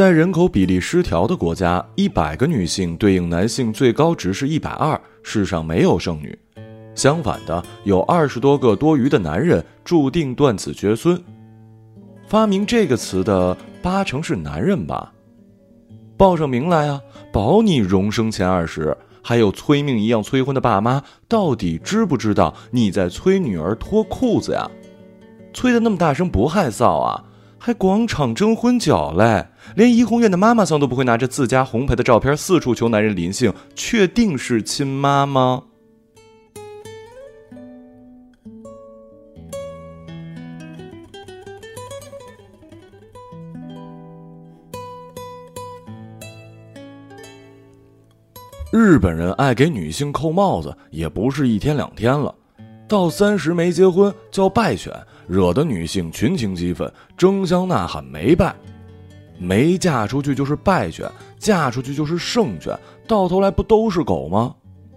在人口比例失调的国家，一百个女性对应男性最高值是一百二，世上没有剩女。相反的，有二十多个多余的男人，注定断子绝孙。发明这个词的八成是男人吧？报上名来啊，保你荣升前二十。还有催命一样催婚的爸妈，到底知不知道你在催女儿脱裤子呀？催的那么大声不害臊啊？还广场征婚角嘞？连怡红院的妈妈桑都不会拿着自家红牌的照片四处求男人临幸，确定是亲妈吗？日本人爱给女性扣帽子，也不是一天两天了。到三十没结婚叫败犬，惹得女性群情激愤，争相呐喊没败。没嫁出去就是败犬，嫁出去就是胜犬，到头来不都是狗吗？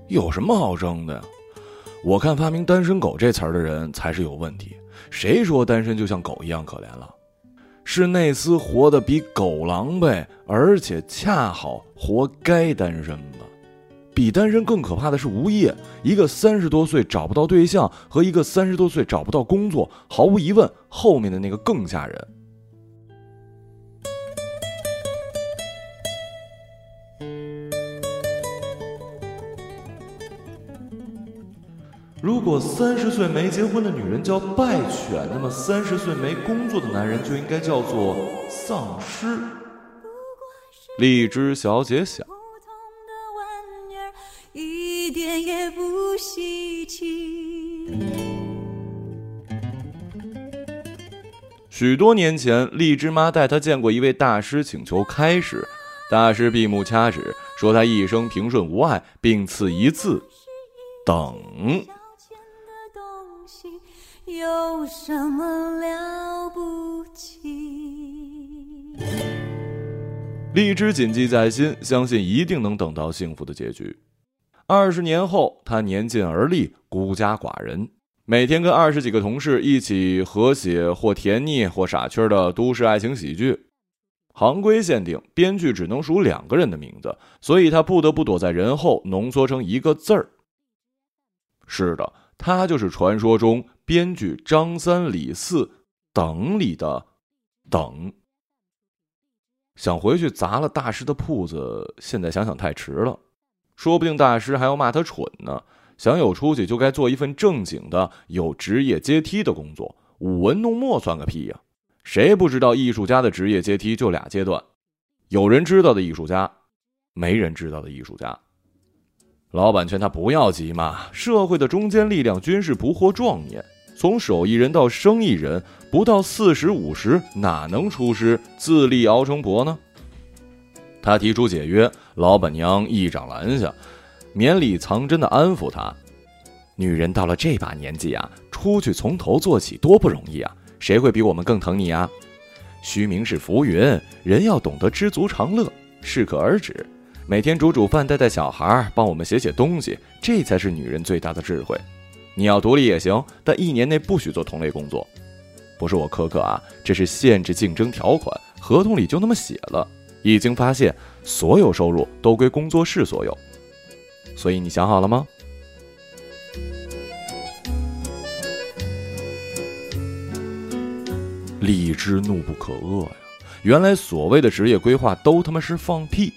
有什么好争的呀？我看发明“单身狗”这词儿的人才是有问题。谁说单身就像狗一样可怜了？是内斯活得比狗狼狈，而且恰好活该单身吧。比单身更可怕的是无业，一个三十多岁找不到对象和一个三十多岁找不到工作，毫无疑问，后面的那个更吓人。如果三十岁没结婚的女人叫败犬，那么三十岁没工作的男人就应该叫做丧尸。荔枝小姐想。也不稀奇。许多年前，荔枝妈带她见过一位大师，请求开始。大师闭目掐指，说他一生平顺无碍，并赐一字：等。有什么了不起？荔枝谨记在心，相信一定能等到幸福的结局。二十年后，他年近而立，孤家寡人，每天跟二十几个同事一起合写或甜腻或傻缺的都市爱情喜剧。行规限定，编剧只能数两个人的名字，所以他不得不躲在人后，浓缩成一个字儿。是的，他就是传说中编剧张三李四等里的等。想回去砸了大师的铺子，现在想想太迟了。说不定大师还要骂他蠢呢。想有出息，就该做一份正经的、有职业阶梯的工作。舞文弄墨算个屁呀！谁不知道艺术家的职业阶梯就俩阶段？有人知道的艺术家，没人知道的艺术家。老板劝他不要急嘛，社会的中坚力量均是不惑壮年。从手艺人到生意人，不到四十五十，哪能出师自立熬成婆呢？他提出解约，老板娘一掌拦下，绵里藏针的安抚他：“女人到了这把年纪啊，出去从头做起多不容易啊，谁会比我们更疼你啊？虚名是浮云，人要懂得知足常乐，适可而止。每天煮煮饭，带带小孩，帮我们写写东西，这才是女人最大的智慧。你要独立也行，但一年内不许做同类工作。不是我苛刻啊，这是限制竞争条款，合同里就那么写了。”已经发现，所有收入都归工作室所有，所以你想好了吗？荔枝怒不可遏呀！原来所谓的职业规划都他妈是放屁！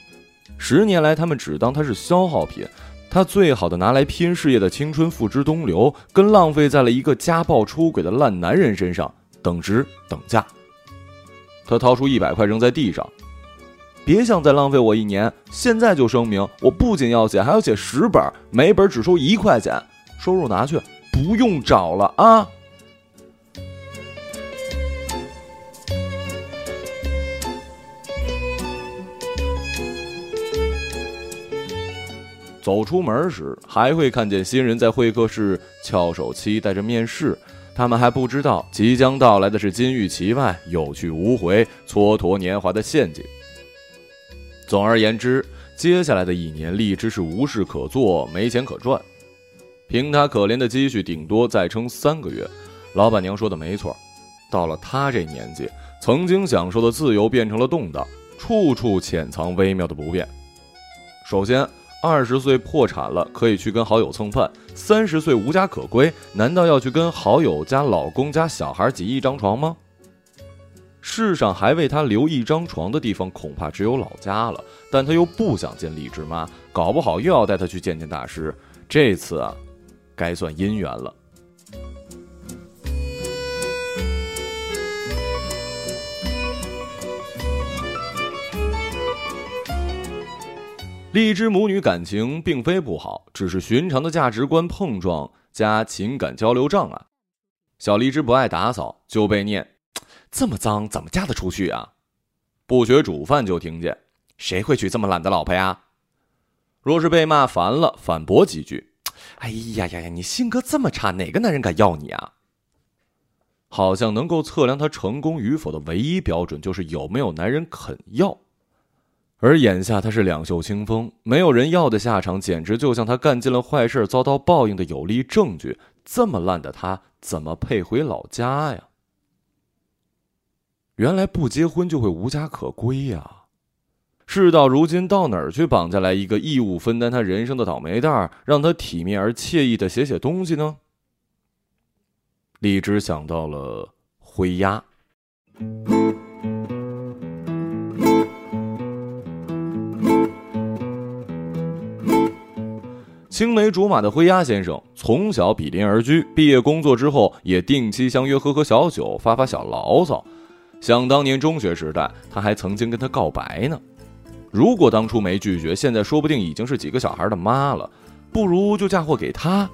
十年来，他们只当它是消耗品，他最好的拿来拼事业的青春付之东流，跟浪费在了一个家暴出轨的烂男人身上等值等价。他掏出一百块扔在地上。别想再浪费我一年！现在就声明，我不仅要写，还要写十本，每本只收一块钱，收入拿去，不用找了啊！走出门时，还会看见新人在会客室翘首期待着面试，他们还不知道，即将到来的是金玉其外、有去无回、蹉跎年华的陷阱。总而言之，接下来的一年，荔枝是无事可做，没钱可赚。凭他可怜的积蓄，顶多再撑三个月。老板娘说的没错，到了他这年纪，曾经享受的自由变成了动荡。处处潜藏微妙的不便。首先，二十岁破产了可以去跟好友蹭饭，三十岁无家可归，难道要去跟好友家老公家小孩挤一张床吗？世上还为他留一张床的地方，恐怕只有老家了。但他又不想见荔枝妈，搞不好又要带她去见见大师。这次啊，该算姻缘了。荔枝母女感情并非不好，只是寻常的价值观碰撞加情感交流障碍。小荔枝不爱打扫，就被念。这么脏，怎么嫁得出去啊？不学煮饭就听见，谁会娶这么懒的老婆呀？若是被骂烦了，反驳几句：“哎呀呀呀，你性格这么差，哪个男人敢要你啊？”好像能够测量他成功与否的唯一标准，就是有没有男人肯要。而眼下他是两袖清风，没有人要的下场，简直就像他干尽了坏事遭到报应的有力证据。这么烂的他，怎么配回老家呀？原来不结婚就会无家可归呀！事到如今，到哪儿去绑架来一个义务分担他人生的倒霉蛋儿，让他体面而惬意的写写东西呢？荔枝想到了灰鸭。青梅竹马的灰鸭先生从小比邻而居，毕业工作之后也定期相约喝喝小酒，发发小牢骚。想当年中学时代，他还曾经跟他告白呢。如果当初没拒绝，现在说不定已经是几个小孩的妈了。不如就嫁祸给他。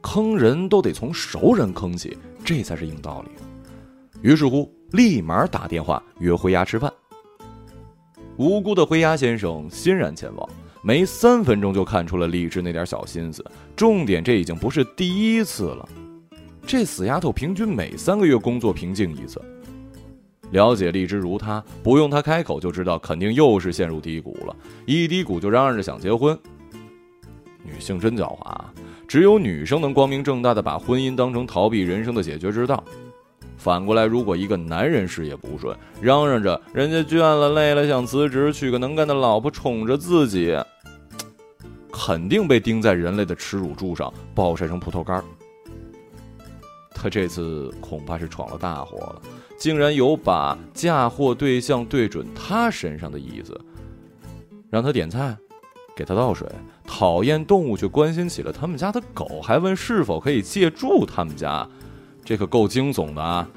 坑人都得从熟人坑起，这才是硬道理。于是乎，立马打电话约灰鸭吃饭。无辜的灰鸭先生欣然前往，没三分钟就看出了荔枝那点小心思。重点，这已经不是第一次了。这死丫头平均每三个月工作瓶颈一次。了解荔枝如他，不用他开口就知道，肯定又是陷入低谷了。一低谷就嚷嚷着想结婚。女性真狡猾，只有女生能光明正大的把婚姻当成逃避人生的解决之道。反过来，如果一个男人事业不顺，嚷嚷着人家倦了累了想辞职，娶个能干的老婆宠着自己，肯定被钉在人类的耻辱柱上，暴晒成葡萄干。他这次恐怕是闯了大祸了。竟然有把嫁祸对象对准他身上的意思，让他点菜，给他倒水，讨厌动物却关心起了他们家的狗，还问是否可以借住他们家，这可够惊悚的啊！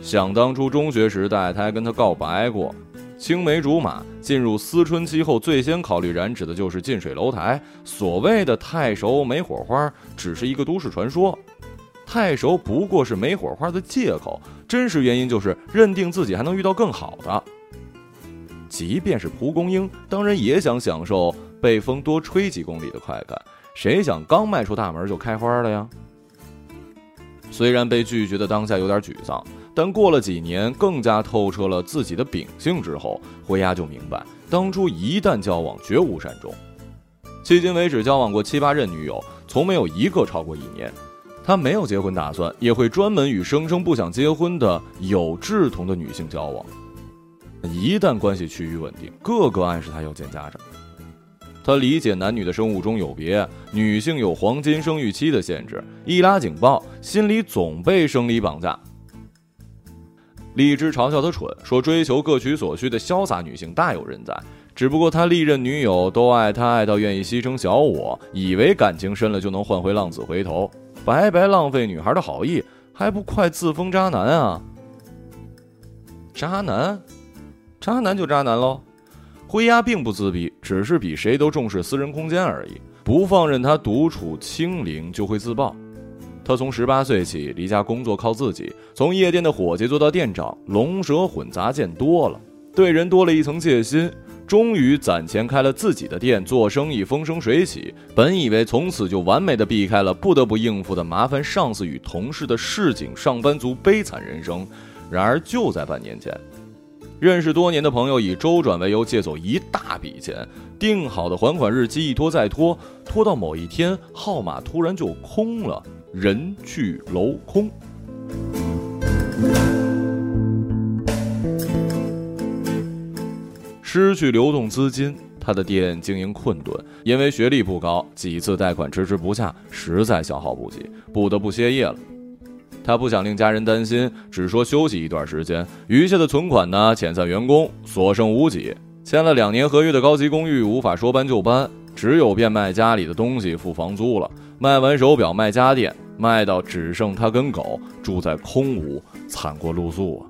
想当初中学时代，他还跟他告白过。青梅竹马进入思春期后，最先考虑染指的就是近水楼台。所谓的太熟没火花，只是一个都市传说。太熟不过是没火花的借口，真实原因就是认定自己还能遇到更好的。即便是蒲公英，当然也想享受被风多吹几公里的快感，谁想刚迈出大门就开花了呀？虽然被拒绝的当下有点沮丧，但过了几年，更加透彻了自己的秉性之后，灰鸭就明白，当初一旦交往，绝无善终。迄今为止，交往过七八任女友，从没有一个超过一年。他没有结婚打算，也会专门与声称不想结婚的有志同的女性交往。一旦关系趋于稳定，个个暗示他要见家长。他理解男女的生物钟有别，女性有黄金生育期的限制，一拉警报，心里总被生理绑架。荔枝嘲笑他蠢，说追求各取所需的潇洒女性大有人在，只不过他历任女友都爱他爱到愿意牺牲小我，以为感情深了就能换回浪子回头。白白浪费女孩的好意，还不快自封渣男啊！渣男，渣男就渣男喽。灰鸦并不自闭，只是比谁都重视私人空间而已。不放任他独处清零，就会自爆。他从十八岁起离家工作，靠自己，从夜店的伙计做到店长，龙蛇混杂见多了，对人多了一层戒心。终于攒钱开了自己的店，做生意风生水起。本以为从此就完美的避开了不得不应付的麻烦上司与同事的市井上班族悲惨人生，然而就在半年前，认识多年的朋友以周转为由借走一大笔钱，定好的还款日期一拖再拖，拖到某一天号码突然就空了，人去楼空。失去流动资金，他的店经营困顿。因为学历不高，几次贷款迟迟不下，实在消耗不起，不得不歇业了。他不想令家人担心，只说休息一段时间，余下的存款呢，遣散员工，所剩无几。签了两年合约的高级公寓无法说搬就搬，只有变卖家里的东西付房租了。卖完手表卖家电，卖到只剩他跟狗住在空屋，惨过露宿啊！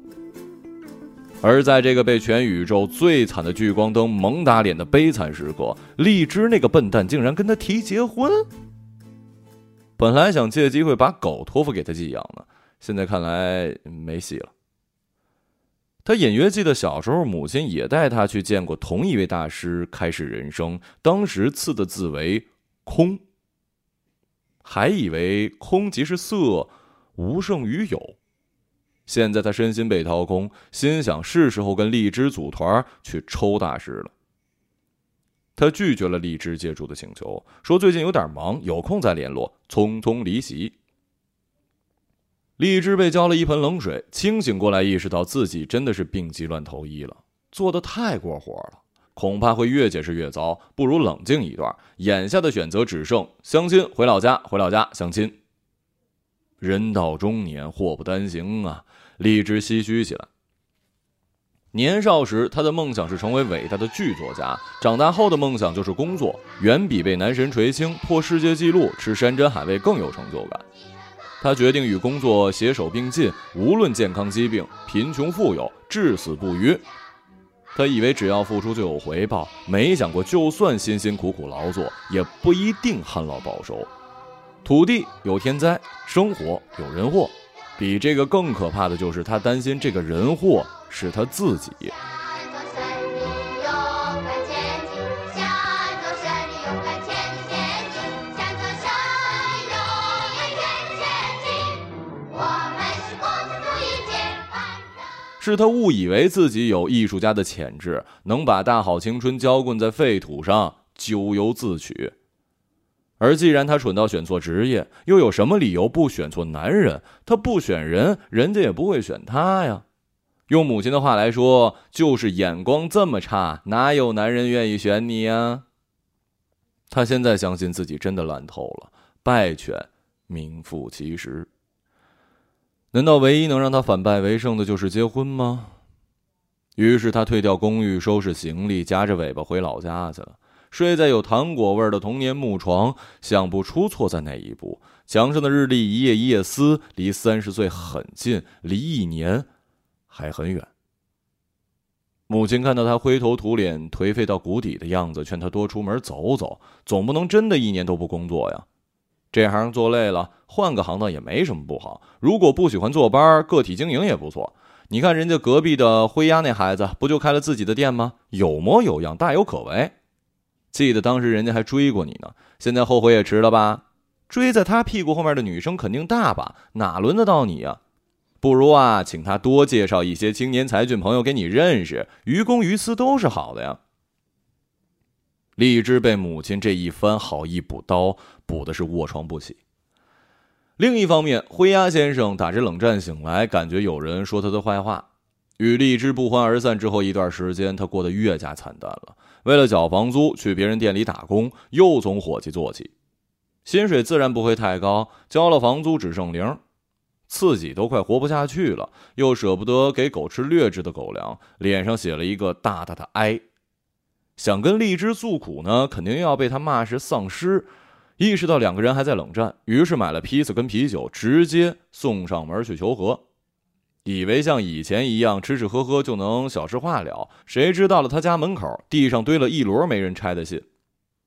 而在这个被全宇宙最惨的聚光灯猛打脸的悲惨时刻，荔枝那个笨蛋竟然跟他提结婚。本来想借机会把狗托付给他寄养呢，现在看来没戏了。他隐约记得小时候母亲也带他去见过同一位大师开始人生，当时赐的字为“空”，还以为空即是色，无胜于有。现在他身心被掏空，心想是时候跟荔枝组团去抽大师了。他拒绝了荔枝借住的请求，说最近有点忙，有空再联络，匆匆离席。荔枝被浇了一盆冷水，清醒过来，意识到自己真的是病急乱投医了，做的太过火了，恐怕会越解释越糟，不如冷静一段。眼下的选择只剩相亲，回老家，回老家相亲。人到中年，祸不单行啊！荔枝唏嘘起来。年少时，他的梦想是成为伟大的剧作家；长大后的梦想就是工作，远比被男神垂青、破世界纪录、吃山珍海味更有成就感。他决定与工作携手并进，无论健康疾病、贫穷富有，至死不渝。他以为只要付出就有回报，没想过就算辛辛苦苦劳作，也不一定旱涝保收。土地有天灾，生活有人祸。比这个更可怕的就是，他担心这个人祸是他自己。是他误以为自己有艺术家的潜质，能把大好青春浇灌在废土上，咎由自取。而既然他蠢到选错职业，又有什么理由不选错男人？他不选人，人家也不会选他呀。用母亲的话来说，就是眼光这么差，哪有男人愿意选你呀？他现在相信自己真的烂透了，败犬名副其实。难道唯一能让他反败为胜的就是结婚吗？于是他退掉公寓，收拾行李，夹着尾巴回老家去了。睡在有糖果味的童年木床，想不出错在哪一步。墙上的日历一页一页撕，离三十岁很近，离一年还很远。母亲看到他灰头土脸、颓废到谷底的样子，劝他多出门走走，总不能真的一年都不工作呀。这行做累了，换个行当也没什么不好。如果不喜欢坐班，个体经营也不错。你看人家隔壁的灰鸭那孩子，不就开了自己的店吗？有模有样，大有可为。记得当时人家还追过你呢，现在后悔也迟了吧？追在他屁股后面的女生肯定大把，哪轮得到你呀？不如啊，请他多介绍一些青年才俊朋友给你认识，于公于私都是好的呀。荔枝被母亲这一番好意补刀补的是卧床不起。另一方面，灰鸦先生打着冷战醒来，感觉有人说他的坏话。与荔枝不欢而散之后一段时间，他过得越加惨淡了。为了缴房租，去别人店里打工，又从伙计做起，薪水自然不会太高。交了房租只剩零，自己都快活不下去了，又舍不得给狗吃劣质的狗粮，脸上写了一个大大的哀。想跟荔枝诉苦呢，肯定要被他骂是丧尸。意识到两个人还在冷战，于是买了披萨跟啤酒，直接送上门去求和。以为像以前一样吃吃喝喝就能小事化了，谁知到了他家门口，地上堆了一摞没人拆的信，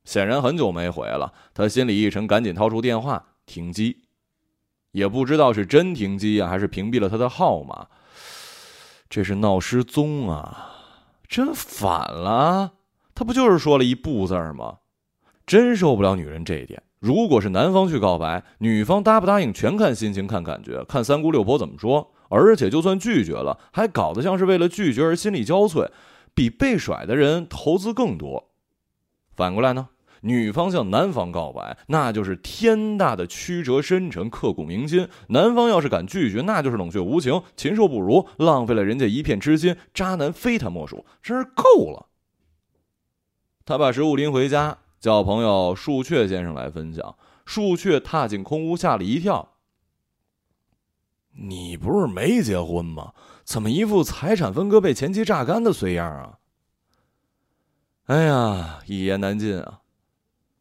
显然很久没回了。他心里一沉，赶紧掏出电话停机，也不知道是真停机呀，还是屏蔽了他的号码。这是闹失踪啊！真反了，他不就是说了一不字吗？真受不了女人这一点。如果是男方去告白，女方答不答应全看心情、看感觉、看三姑六婆怎么说。而且，就算拒绝了，还搞得像是为了拒绝而心力交瘁，比被甩的人投资更多。反过来呢，女方向男方告白，那就是天大的曲折深沉、刻骨铭心；男方要是敢拒绝，那就是冷血无情、禽兽不如，浪费了人家一片痴心，渣男非他莫属，真是够了。他把食物拎回家，叫朋友树雀先生来分享。树雀踏进空屋，吓了一跳：“你不是没结婚吗？怎么一副财产分割被前妻榨干的衰样啊？”哎呀，一言难尽啊！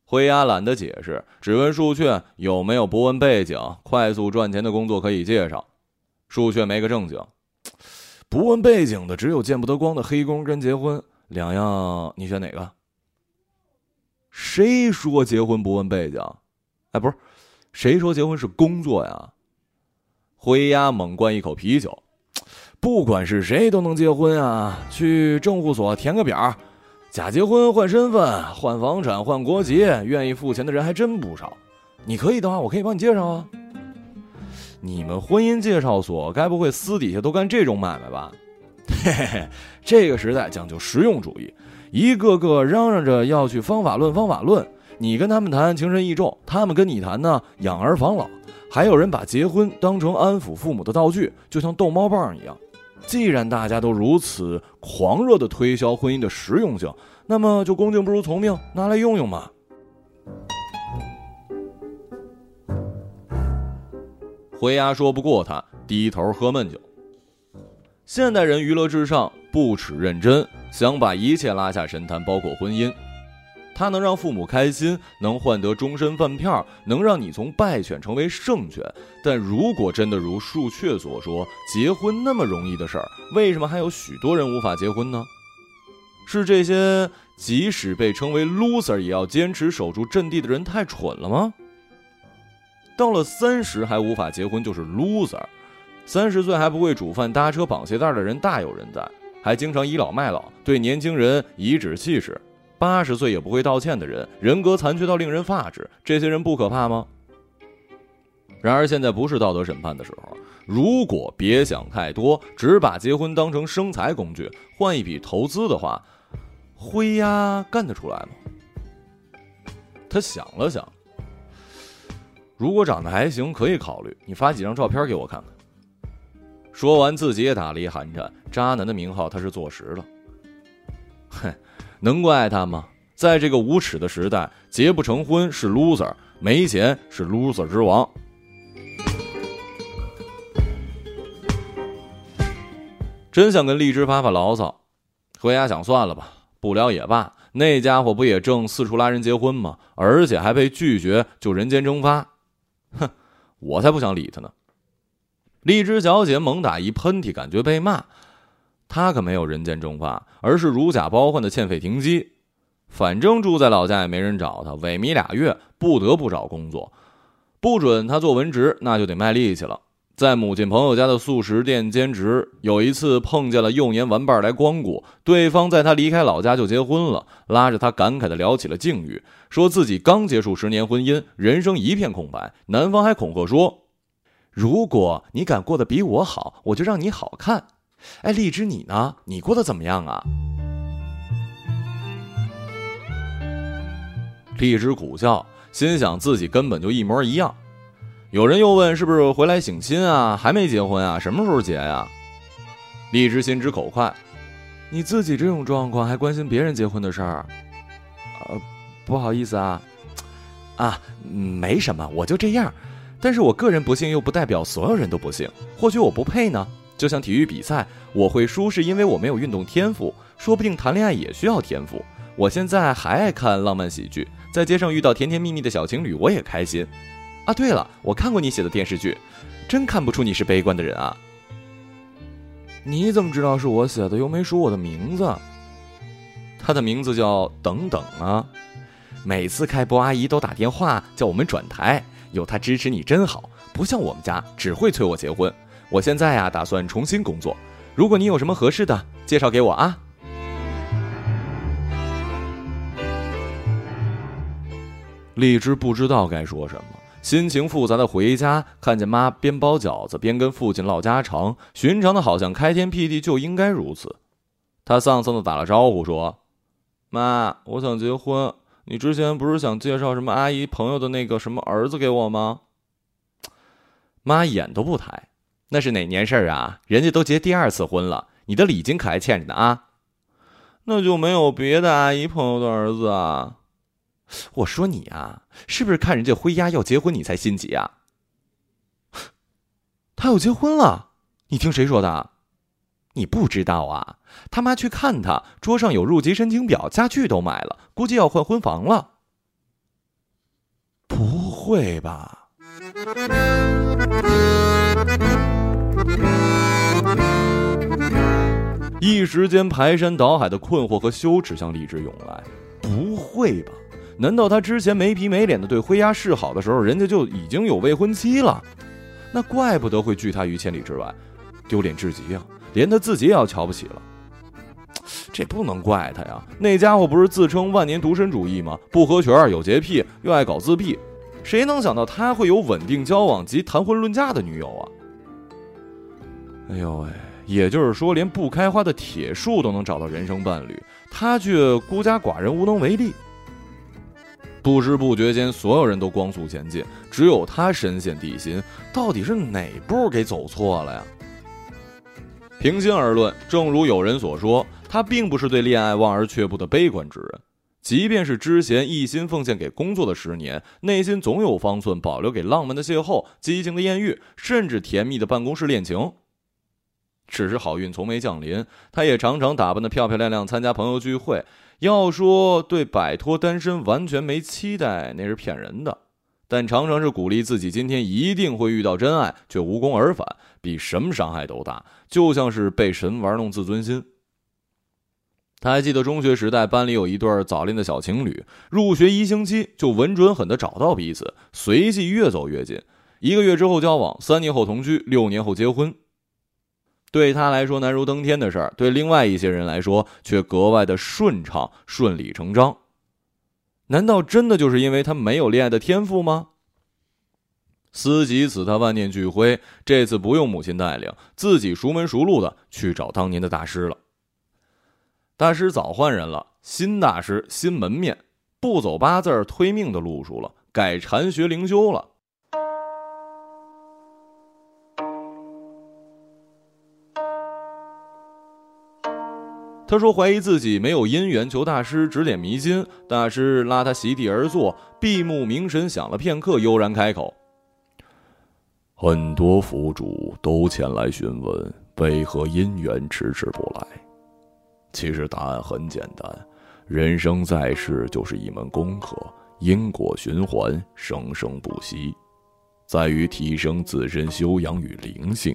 灰鸭懒得解释，只问树雀有没有不问背景、快速赚钱的工作可以介绍。树雀没个正经，不问背景的只有见不得光的黑工跟结婚，两样你选哪个？谁说结婚不问背景？哎，不是，谁说结婚是工作呀？灰鸭猛灌一口啤酒，不管是谁都能结婚啊！去政务所填个表，假结婚换身份、换房产、换国籍，愿意付钱的人还真不少。你可以的话，我可以帮你介绍啊。你们婚姻介绍所该不会私底下都干这种买卖吧？嘿嘿嘿，这个时代讲究实用主义。一个个嚷嚷着要去方法论，方法论。你跟他们谈情深意重，他们跟你谈呢养儿防老。还有人把结婚当成安抚父母的道具，就像逗猫棒一样。既然大家都如此狂热的推销婚姻的实用性，那么就恭敬不如从命，拿来用用嘛。灰鸭说不过他，低头喝闷酒。现代人娱乐至上，不耻认真。想把一切拉下神坛，包括婚姻。它能让父母开心，能换得终身饭票，能让你从败犬成为胜犬。但如果真的如树雀所说，结婚那么容易的事儿，为什么还有许多人无法结婚呢？是这些即使被称为 loser 也要坚持守住阵地的人太蠢了吗？到了三十还无法结婚就是 loser，三十岁还不会煮饭、搭车、绑鞋带的人大有人在。还经常倚老卖老，对年轻人颐指气使，八十岁也不会道歉的人，人格残缺到令人发指。这些人不可怕吗？然而现在不是道德审判的时候。如果别想太多，只把结婚当成生财工具，换一笔投资的话，灰鸭干得出来吗？他想了想，如果长得还行，可以考虑。你发几张照片给我看看。说完，自己也打了一寒颤。渣男的名号他是坐实了。哼，能怪他吗？在这个无耻的时代，结不成婚是 loser，没钱是 loser 之王。真想跟荔枝发发牢骚，回家想算了吧，不聊也罢。那家伙不也正四处拉人结婚吗？而且还被拒绝，就人间蒸发。哼，我才不想理他呢。荔枝小姐猛打一喷嚏，感觉被骂。他可没有人间蒸发，而是如假包换的欠费停机。反正住在老家也没人找他，萎靡俩月，不得不找工作。不准他做文职，那就得卖力气了。在母亲朋友家的素食店兼职。有一次碰见了幼年玩伴来光顾，对方在他离开老家就结婚了，拉着他感慨地聊起了境遇，说自己刚结束十年婚姻，人生一片空白。男方还恐吓说。如果你敢过得比我好，我就让你好看。哎，荔枝，你呢？你过得怎么样啊？荔枝苦笑，心想自己根本就一模一样。有人又问：“是不是回来省亲啊？还没结婚啊？什么时候结呀？”荔枝心直口快：“你自己这种状况还关心别人结婚的事儿？呃，不好意思啊，啊，没什么，我就这样。”但是我个人不幸又不代表所有人都不幸，或许我不配呢。就像体育比赛，我会输是因为我没有运动天赋，说不定谈恋爱也需要天赋。我现在还爱看浪漫喜剧，在街上遇到甜甜蜜蜜的小情侣，我也开心。啊，对了，我看过你写的电视剧，真看不出你是悲观的人啊。你怎么知道是我写的？又没署我的名字。他的名字叫等等啊，每次开播阿姨都打电话叫我们转台。有他支持你真好，不像我们家只会催我结婚。我现在呀，打算重新工作。如果你有什么合适的，介绍给我啊。荔枝不知道该说什么，心情复杂的回家，看见妈边包饺子边跟父亲唠家常，寻常的好像开天辟地就应该如此。他丧丧的打了招呼说：“妈，我想结婚。”你之前不是想介绍什么阿姨朋友的那个什么儿子给我吗？妈眼都不抬，那是哪年事儿啊？人家都结第二次婚了，你的礼金可还欠着呢啊！那就没有别的阿姨朋友的儿子啊？我说你啊，是不是看人家灰丫要结婚你才心急啊？他要结婚了，你听谁说的？你不知道啊？他妈去看他，桌上有入籍申请表，家具都买了，估计要换婚房了。不会吧？一时间排山倒海的困惑和羞耻向荔枝涌来。不会吧？难道他之前没皮没脸的对灰鸦示好的时候，人家就已经有未婚妻了？那怪不得会拒他于千里之外，丢脸至极啊！连他自己也要瞧不起了。这不能怪他呀，那家伙不是自称万年独身主义吗？不合群，有洁癖，又爱搞自闭，谁能想到他会有稳定交往及谈婚论嫁的女友啊？哎呦喂！也就是说，连不开花的铁树都能找到人生伴侣，他却孤家寡人，无能为力。不知不觉间，所有人都光速前进，只有他深陷地心。到底是哪步给走错了呀？平心而论，正如有人所说，他并不是对恋爱望而却步的悲观之人。即便是之前一心奉献给工作的十年，内心总有方寸保留给浪漫的邂逅、激情的艳遇，甚至甜蜜的办公室恋情。只是好运从没降临，他也常常打扮的漂漂亮亮参加朋友聚会。要说对摆脱单身完全没期待，那是骗人的。但常常是鼓励自己今天一定会遇到真爱，却无功而返，比什么伤害都大，就像是被神玩弄自尊心。他还记得中学时代班里有一对早恋的小情侣，入学一星期就稳准狠的找到彼此，随即越走越近，一个月之后交往，三年后同居，六年后结婚。对他来说难如登天的事儿，对另外一些人来说却格外的顺畅、顺理成章。难道真的就是因为他没有恋爱的天赋吗？思及此，他万念俱灰。这次不用母亲带领，自己熟门熟路的去找当年的大师了。大师早换人了，新大师、新门面，不走八字推命的路数了，改禅学灵修了。他说：“怀疑自己没有姻缘，求大师指点迷津。大师拉他席地而坐，闭目凝神，想了片刻，悠然开口：‘很多佛主都前来询问，为何姻缘迟迟不来？其实答案很简单，人生在世就是一门功课，因果循环，生生不息，在于提升自身修养与灵性。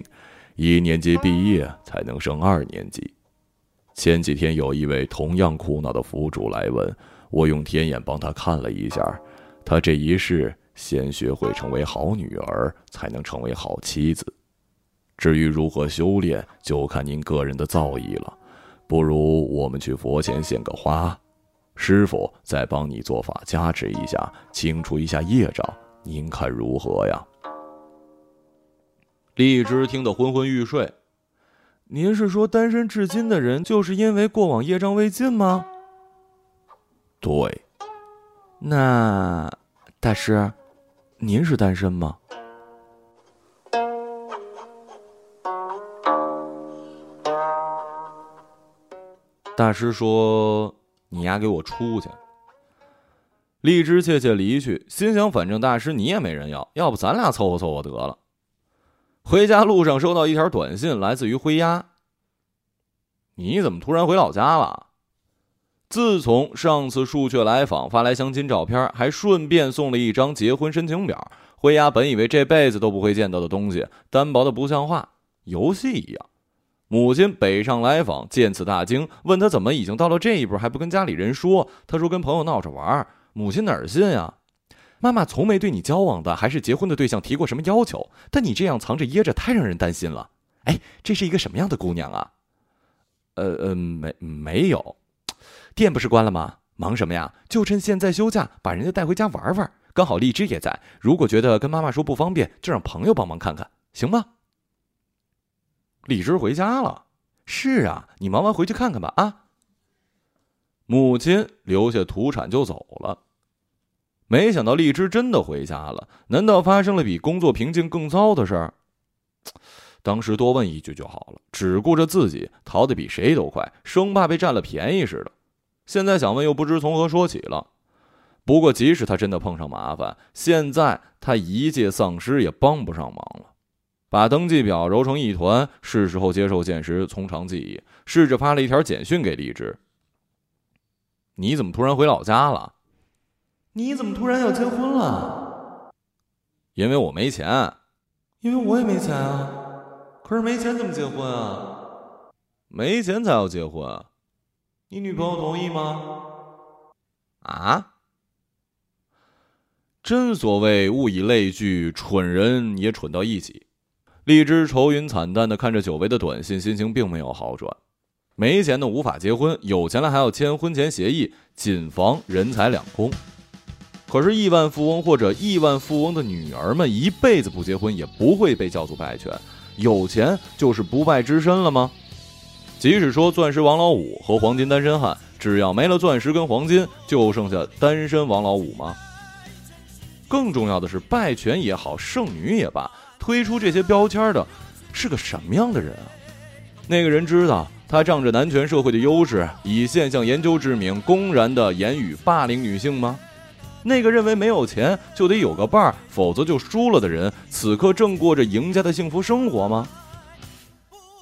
一年级毕业才能升二年级。’”前几天有一位同样苦恼的佛主来问，我用天眼帮他看了一下，他这一世先学会成为好女儿，才能成为好妻子。至于如何修炼，就看您个人的造诣了。不如我们去佛前献个花，师傅再帮你做法加持一下，清除一下业障，您看如何呀？荔枝听得昏昏欲睡。您是说单身至今的人，就是因为过往业障未尽吗？对。那大师，您是单身吗？大师说：“你丫给我出去！”荔枝怯怯离去，心想：反正大师你也没人要，要不咱俩凑合凑合得了。回家路上收到一条短信，来自于灰鸦。你怎么突然回老家了？自从上次树雀来访，发来相亲照片，还顺便送了一张结婚申请表。灰鸦本以为这辈子都不会见到的东西，单薄的不像话，游戏一样。母亲北上来访，见此大惊，问他怎么已经到了这一步还不跟家里人说？他说跟朋友闹着玩。母亲哪儿信呀？妈妈从没对你交往的还是结婚的对象提过什么要求，但你这样藏着掖着，太让人担心了。哎，这是一个什么样的姑娘啊？呃呃，没没有，店不是关了吗？忙什么呀？就趁现在休假，把人家带回家玩玩。刚好荔枝也在，如果觉得跟妈妈说不方便，就让朋友帮忙看看，行吗？荔枝回家了。是啊，你忙完回去看看吧。啊。母亲留下土产就走了。没想到荔枝真的回家了，难道发生了比工作瓶颈更糟的事儿？当时多问一句就好了，只顾着自己逃得比谁都快，生怕被占了便宜似的。现在想问又不知从何说起了。不过即使他真的碰上麻烦，现在他一介丧尸也帮不上忙了。把登记表揉成一团，是时候接受现实，从长计议。试着发了一条简讯给荔枝：“你怎么突然回老家了？你怎么突然要结婚了？因为我没钱。因为我也没钱啊。可是没钱怎么结婚啊？没钱才要结婚。你女朋友同意吗？啊？真所谓物以类聚，蠢人也蠢到一起。”荔枝愁云惨淡的看着久违的短信，心情并没有好转。没钱的无法结婚，有钱了还要签婚前协议，谨防人财两空。可是亿万富翁或者亿万富翁的女儿们一辈子不结婚也不会被叫做败犬，有钱就是不败之身了吗？即使说钻石王老五和黄金单身汉，只要没了钻石跟黄金，就剩下单身王老五吗？更重要的是，败犬也好，剩女也罢。推出这些标签的是个什么样的人啊？那个人知道他仗着男权社会的优势，以现象研究之名，公然的言语霸凌女性吗？那个认为没有钱就得有个伴儿，否则就输了的人，此刻正过着赢家的幸福生活吗？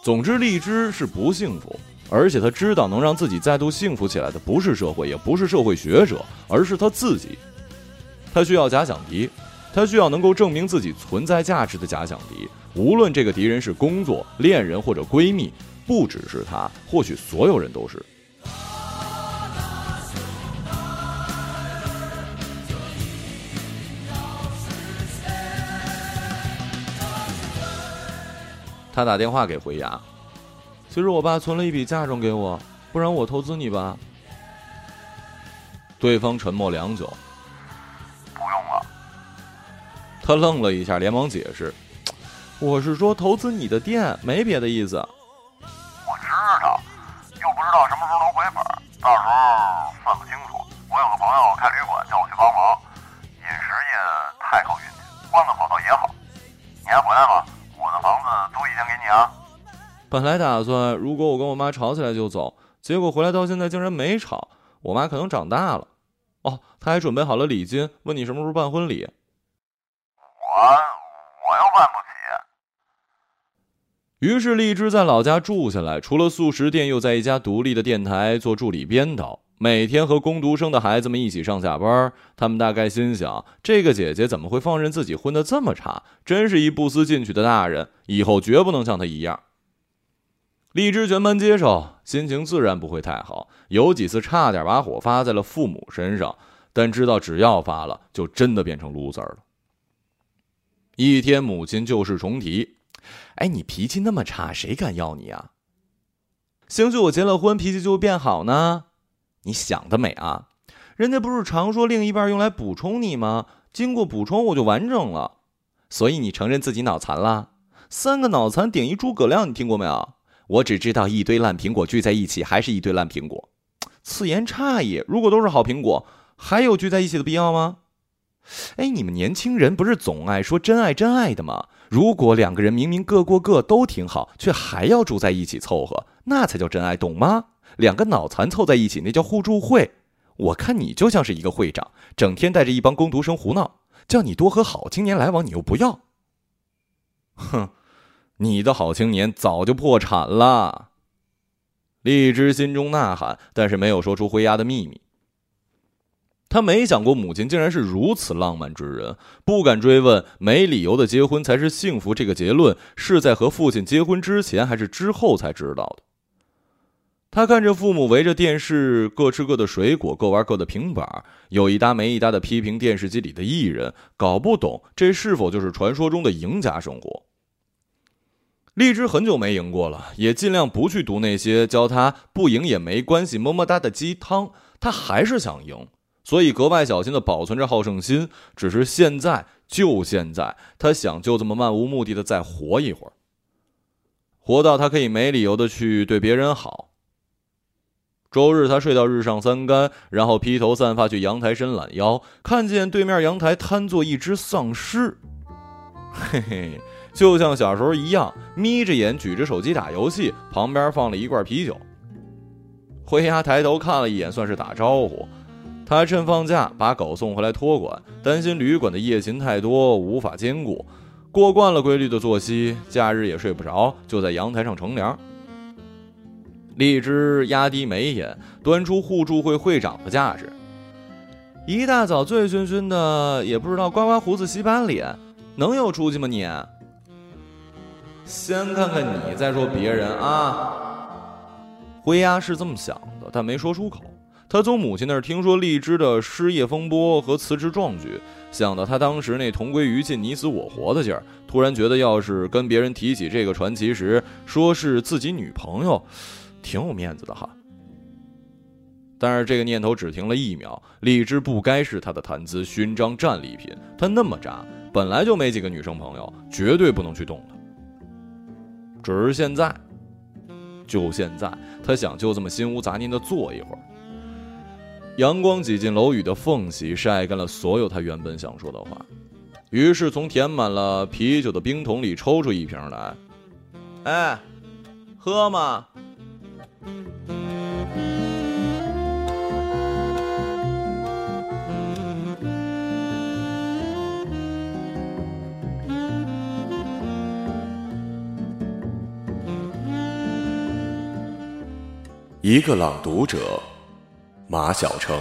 总之，荔枝是不幸福，而且他知道能让自己再度幸福起来的不是社会，也不是社会学者，而是他自己。他需要假想敌。他需要能够证明自己存在价值的假想敌，无论这个敌人是工作、恋人或者闺蜜，不只是他，或许所有人都是。他打电话给回雅，其实我爸存了一笔嫁妆给我，不然我投资你吧。对方沉默良久。不用了他愣了一下，连忙解释：“我是说投资你的店，没别的意思。”我知道，又不知道什么时候能回本，到时候算不清楚。我有个朋友开旅馆，叫我去帮忙，饮食业太靠运气，换个跑道也好。你还回来吗？本来打算如果我跟我妈吵起来就走，结果回来到现在竟然没吵。我妈可能长大了。哦，她还准备好了礼金，问你什么时候办婚礼。我我又办不起。于是荔枝在老家住下来，除了素食店，又在一家独立的电台做助理编导，每天和工读生的孩子们一起上下班。他们大概心想：这个姐姐怎么会放任自己混得这么差？真是一不思进取的大人，以后绝不能像她一样。荔枝全盘接受，心情自然不会太好，有几次差点把火发在了父母身上，但知道只要发了，就真的变成 loser 了。一天，母亲旧事重提。哎，你脾气那么差，谁敢要你啊？兴许我结了婚，脾气就会变好呢？你想得美啊！人家不是常说另一半用来补充你吗？经过补充，我就完整了。所以你承认自己脑残了？三个脑残顶一诸葛亮，你听过没有？我只知道一堆烂苹果聚在一起还是一堆烂苹果。此言差矣。如果都是好苹果，还有聚在一起的必要吗？哎，你们年轻人不是总爱说真爱真爱的吗？如果两个人明明各过各都挺好，却还要住在一起凑合，那才叫真爱，懂吗？两个脑残凑在一起，那叫互助会。我看你就像是一个会长，整天带着一帮工读生胡闹，叫你多和好青年来往，你又不要。哼，你的好青年早就破产了。荔枝心中呐喊，但是没有说出灰鸦的秘密。他没想过母亲竟然是如此浪漫之人，不敢追问“没理由的结婚才是幸福”这个结论是在和父亲结婚之前还是之后才知道的。他看着父母围着电视各吃各的水果，各玩各的平板，有一搭没一搭的批评电视机里的艺人，搞不懂这是否就是传说中的赢家生活。荔枝很久没赢过了，也尽量不去读那些教他不赢也没关系么么哒的鸡汤，他还是想赢。所以格外小心的保存着好胜心，只是现在就现在，他想就这么漫无目的的再活一会儿，活到他可以没理由的去对别人好。周日他睡到日上三竿，然后披头散发去阳台伸懒腰，看见对面阳台瘫坐一只丧尸，嘿嘿，就像小时候一样，眯着眼举着手机打游戏，旁边放了一罐啤酒。灰鸭抬头看了一眼，算是打招呼。他趁放假把狗送回来托管，担心旅馆的夜勤太多无法兼顾，过惯了规律的作息，假日也睡不着，就在阳台上乘凉。荔枝压低眉眼，端出互助会会长的架势。一大早醉醺醺的，也不知道刮刮胡子、洗把脸，能有出息吗你？先看看你，再说别人啊。灰鸭是这么想的，但没说出口。他从母亲那儿听说荔枝的失业风波和辞职壮举，想到他当时那同归于尽、你死我活的劲儿，突然觉得要是跟别人提起这个传奇时，说是自己女朋友。挺有面子的哈，但是这个念头只停了一秒。荔枝不该是他的谈资、勋章、战利品，他那么渣，本来就没几个女生朋友，绝对不能去动他。只是现在，就现在，他想就这么心无杂念的坐一会儿。阳光挤进楼宇的缝隙，晒干了所有他原本想说的话。于是从填满了啤酒的冰桶里抽出一瓶来，哎，喝吗？一个朗读者，马晓成。